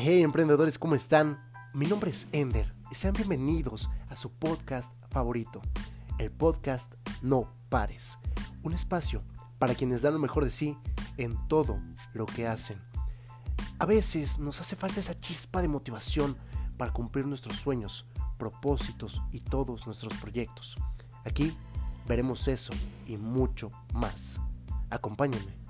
Hey emprendedores, ¿cómo están? Mi nombre es Ender y sean bienvenidos a su podcast favorito, el podcast No Pares, un espacio para quienes dan lo mejor de sí en todo lo que hacen. A veces nos hace falta esa chispa de motivación para cumplir nuestros sueños, propósitos y todos nuestros proyectos. Aquí veremos eso y mucho más. Acompáñenme.